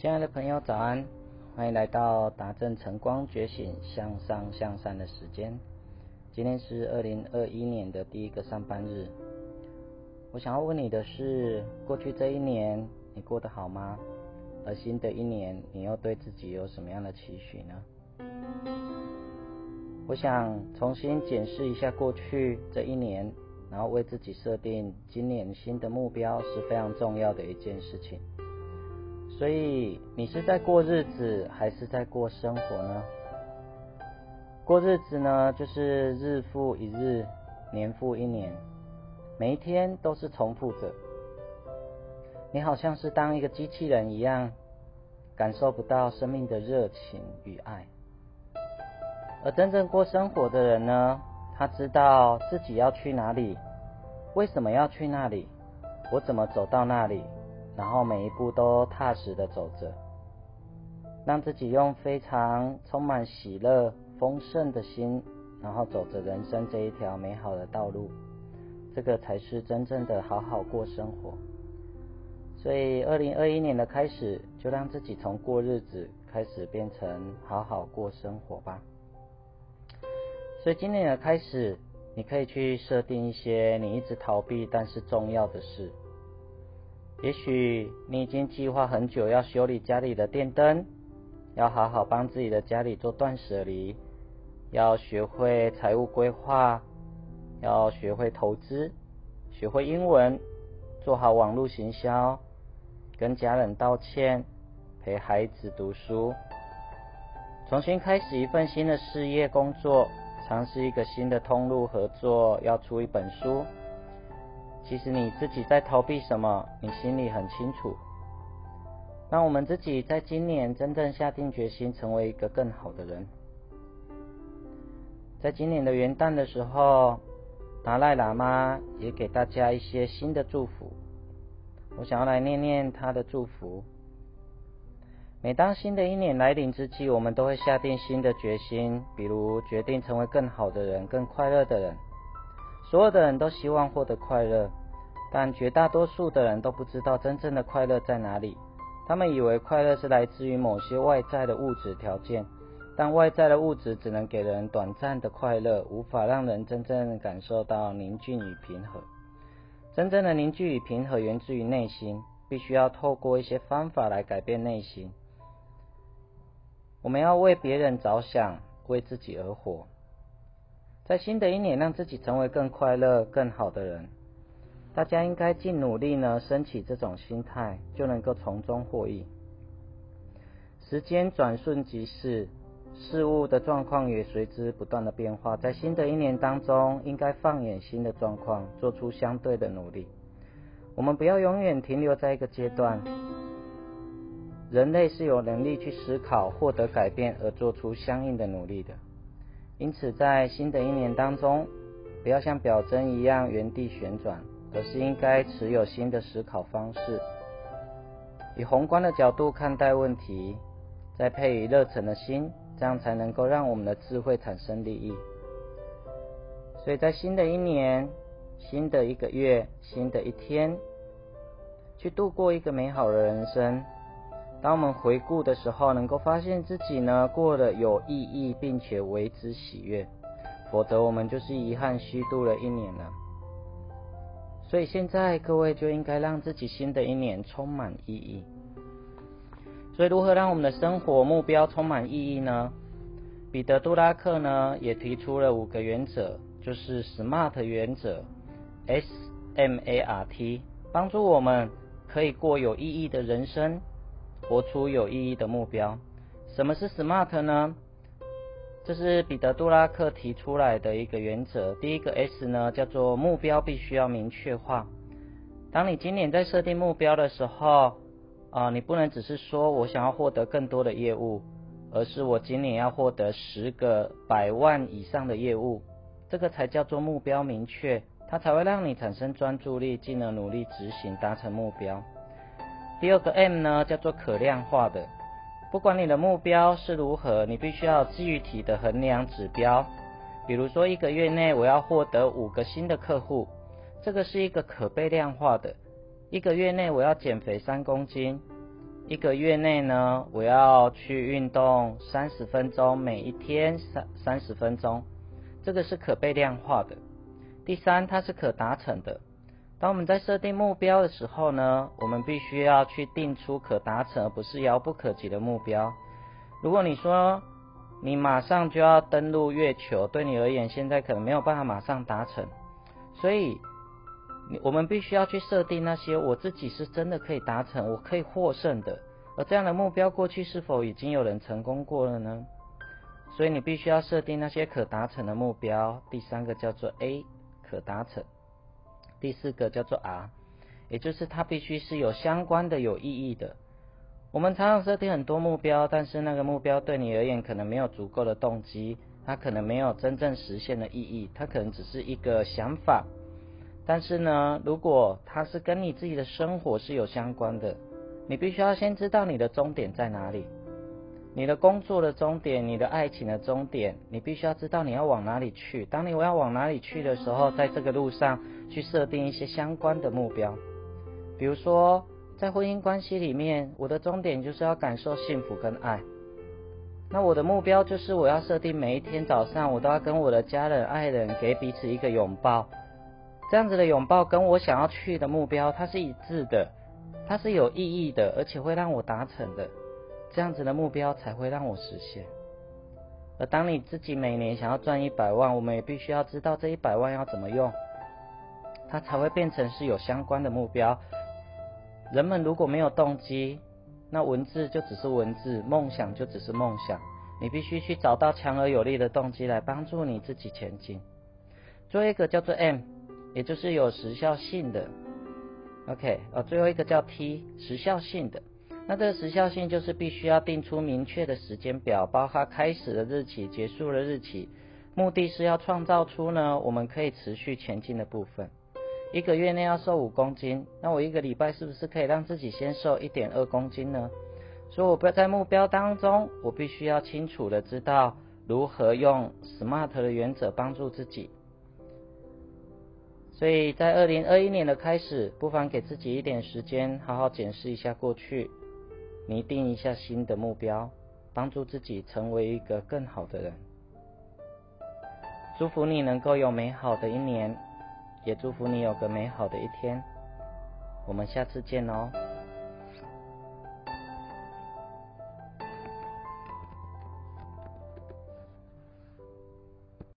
亲爱的朋友，早安！欢迎来到达正晨光觉醒向上向善的时间。今天是二零二一年的第一个上班日。我想要问你的是：过去这一年你过得好吗？而新的一年，你又对自己有什么样的期许呢？我想重新检视一下过去这一年，然后为自己设定今年新的目标，是非常重要的一件事情。所以你是在过日子还是在过生活呢？过日子呢，就是日复一日，年复一年，每一天都是重复着。你好像是当一个机器人一样，感受不到生命的热情与爱。而真正过生活的人呢，他知道自己要去哪里，为什么要去那里，我怎么走到那里。然后每一步都踏实的走着，让自己用非常充满喜乐、丰盛的心，然后走着人生这一条美好的道路，这个才是真正的好好过生活。所以，二零二一年的开始，就让自己从过日子开始变成好好过生活吧。所以，今年的开始，你可以去设定一些你一直逃避但是重要的事。也许你已经计划很久要修理家里的电灯，要好好帮自己的家里做断舍离，要学会财务规划，要学会投资，学会英文，做好网络行销，跟家人道歉，陪孩子读书，重新开始一份新的事业工作，尝试一个新的通路合作，要出一本书。其实你自己在逃避什么，你心里很清楚。让我们自己在今年真正下定决心，成为一个更好的人。在今年的元旦的时候，达赖喇嘛也给大家一些新的祝福。我想要来念念他的祝福。每当新的一年来临之际，我们都会下定新的决心，比如决定成为更好的人、更快乐的人。所有的人都希望获得快乐。但绝大多数的人都不知道真正的快乐在哪里。他们以为快乐是来自于某些外在的物质条件，但外在的物质只能给人短暂的快乐，无法让人真正感受到宁静与平和。真正的宁静与平和源自于内心，必须要透过一些方法来改变内心。我们要为别人着想，为自己而活，在新的一年让自己成为更快乐、更好的人。大家应该尽努力呢，升起这种心态，就能够从中获益。时间转瞬即逝，事物的状况也随之不断的变化。在新的一年当中，应该放眼新的状况，做出相对的努力。我们不要永远停留在一个阶段。人类是有能力去思考、获得改变而做出相应的努力的。因此，在新的一年当中，不要像表针一样原地旋转。而是应该持有新的思考方式，以宏观的角度看待问题，再配以热忱的心，这样才能够让我们的智慧产生利益。所以在新的一年、新的一个月、新的一天，去度过一个美好的人生。当我们回顾的时候，能够发现自己呢过得有意义，并且为之喜悦，否则我们就是遗憾虚度了一年了。所以现在各位就应该让自己新的一年充满意义。所以如何让我们的生活目标充满意义呢？彼得·杜拉克呢也提出了五个原则，就是 SMART 原则，S M A R T，帮助我们可以过有意义的人生，活出有意义的目标。什么是 SMART 呢？这是彼得·杜拉克提出来的一个原则。第一个 S 呢，叫做目标必须要明确化。当你今年在设定目标的时候，啊，你不能只是说我想要获得更多的业务，而是我今年要获得十个百万以上的业务，这个才叫做目标明确，它才会让你产生专注力，进而努力执行，达成目标。第二个 M 呢，叫做可量化的。不管你的目标是如何，你必须要具体的衡量指标。比如说，一个月内我要获得五个新的客户，这个是一个可被量化的。一个月内我要减肥三公斤，一个月内呢，我要去运动三十分钟，每一天三三十分钟，这个是可被量化的。第三，它是可达成的。当我们在设定目标的时候呢，我们必须要去定出可达成而不是遥不可及的目标。如果你说你马上就要登陆月球，对你而言现在可能没有办法马上达成，所以我们必须要去设定那些我自己是真的可以达成、我可以获胜的。而这样的目标，过去是否已经有人成功过了呢？所以你必须要设定那些可达成的目标。第三个叫做 A，可达成。第四个叫做 R，也就是它必须是有相关的、有意义的。我们常常设定很多目标，但是那个目标对你而言可能没有足够的动机，它可能没有真正实现的意义，它可能只是一个想法。但是呢，如果它是跟你自己的生活是有相关的，你必须要先知道你的终点在哪里。你的工作的终点，你的爱情的终点，你必须要知道你要往哪里去。当你我要往哪里去的时候，在这个路上去设定一些相关的目标。比如说，在婚姻关系里面，我的终点就是要感受幸福跟爱。那我的目标就是我要设定每一天早上，我都要跟我的家人、爱人给彼此一个拥抱。这样子的拥抱跟我想要去的目标，它是一致的，它是有意义的，而且会让我达成的。这样子的目标才会让我实现。而当你自己每年想要赚一百万，我们也必须要知道这一百万要怎么用，它才会变成是有相关的目标。人们如果没有动机，那文字就只是文字，梦想就只是梦想。你必须去找到强而有力的动机来帮助你自己前进。最后一个叫做 M，也就是有时效性的。OK，哦，最后一个叫 T，时效性的。那这个时效性就是必须要定出明确的时间表，包括开始的日期、结束的日期，目的是要创造出呢我们可以持续前进的部分。一个月内要瘦五公斤，那我一个礼拜是不是可以让自己先瘦一点二公斤呢？所以我不在目标当中，我必须要清楚的知道如何用 SMART 的原则帮助自己。所以在二零二一年的开始，不妨给自己一点时间，好好检视一下过去。拟定一下新的目标，帮助自己成为一个更好的人。祝福你能够有美好的一年，也祝福你有个美好的一天。我们下次见哦。